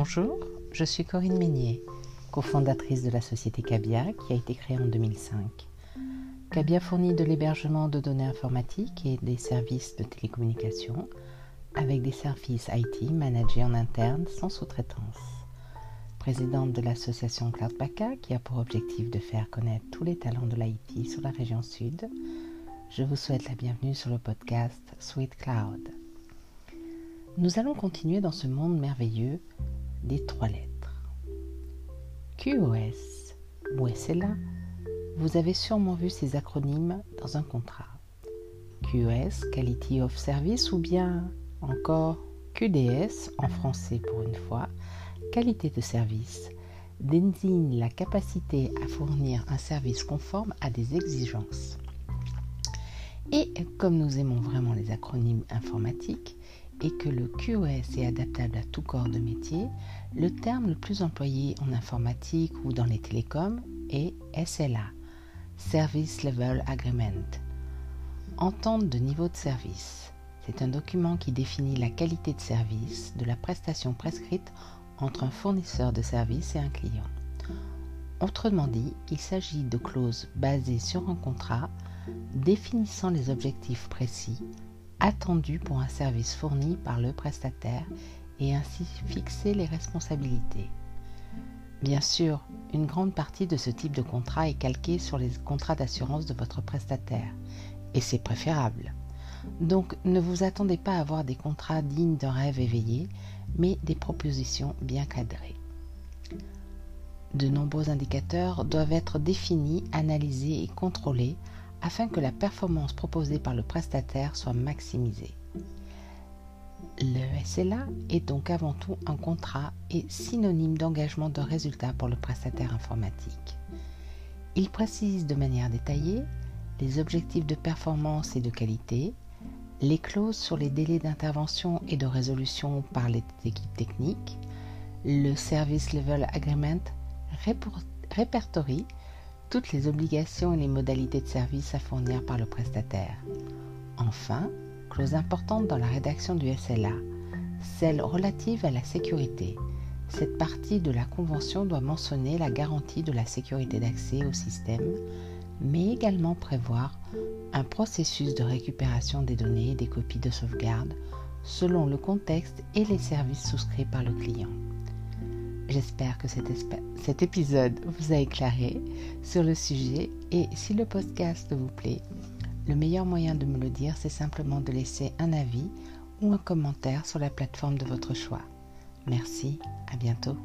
Bonjour, je suis Corinne Meignier, cofondatrice de la société Cabia qui a été créée en 2005. Cabia fournit de l'hébergement de données informatiques et des services de télécommunication avec des services IT managés en interne sans sous-traitance. Présidente de l'association Cloudbaka qui a pour objectif de faire connaître tous les talents de l'IT sur la région sud, je vous souhaite la bienvenue sur le podcast Sweet Cloud. Nous allons continuer dans ce monde merveilleux des trois lettres. QoS ou SLA, vous avez sûrement vu ces acronymes dans un contrat. QoS, Quality of Service, ou bien encore QDS, en français pour une fois, qualité de service, désigne la capacité à fournir un service conforme à des exigences. Et comme nous aimons vraiment les acronymes informatiques, et que le QoS est adaptable à tout corps de métier, le terme le plus employé en informatique ou dans les télécoms est SLA, Service Level Agreement. Entente de niveau de service. C'est un document qui définit la qualité de service de la prestation prescrite entre un fournisseur de service et un client. Autrement dit, il s'agit de clauses basées sur un contrat définissant les objectifs précis attendu pour un service fourni par le prestataire et ainsi fixer les responsabilités. Bien sûr, une grande partie de ce type de contrat est calquée sur les contrats d'assurance de votre prestataire, et c'est préférable. Donc ne vous attendez pas à avoir des contrats dignes d'un rêve éveillé, mais des propositions bien cadrées. De nombreux indicateurs doivent être définis, analysés et contrôlés afin que la performance proposée par le prestataire soit maximisée. Le SLA est donc avant tout un contrat et synonyme d'engagement de résultat pour le prestataire informatique. Il précise de manière détaillée les objectifs de performance et de qualité, les clauses sur les délais d'intervention et de résolution par les équipes techniques, le Service Level Agreement répertorie toutes les obligations et les modalités de service à fournir par le prestataire. Enfin, clause importante dans la rédaction du SLA, celle relative à la sécurité. Cette partie de la convention doit mentionner la garantie de la sécurité d'accès au système, mais également prévoir un processus de récupération des données et des copies de sauvegarde selon le contexte et les services souscrits par le client. J'espère que cet, épisode vous a éclairé sur le sujet et si le podcast vous plaît, le meilleur moyen de me le dire, c'est simplement de laisser un avis ou un commentaire sur la plateforme de votre choix. Merci, à bientôt.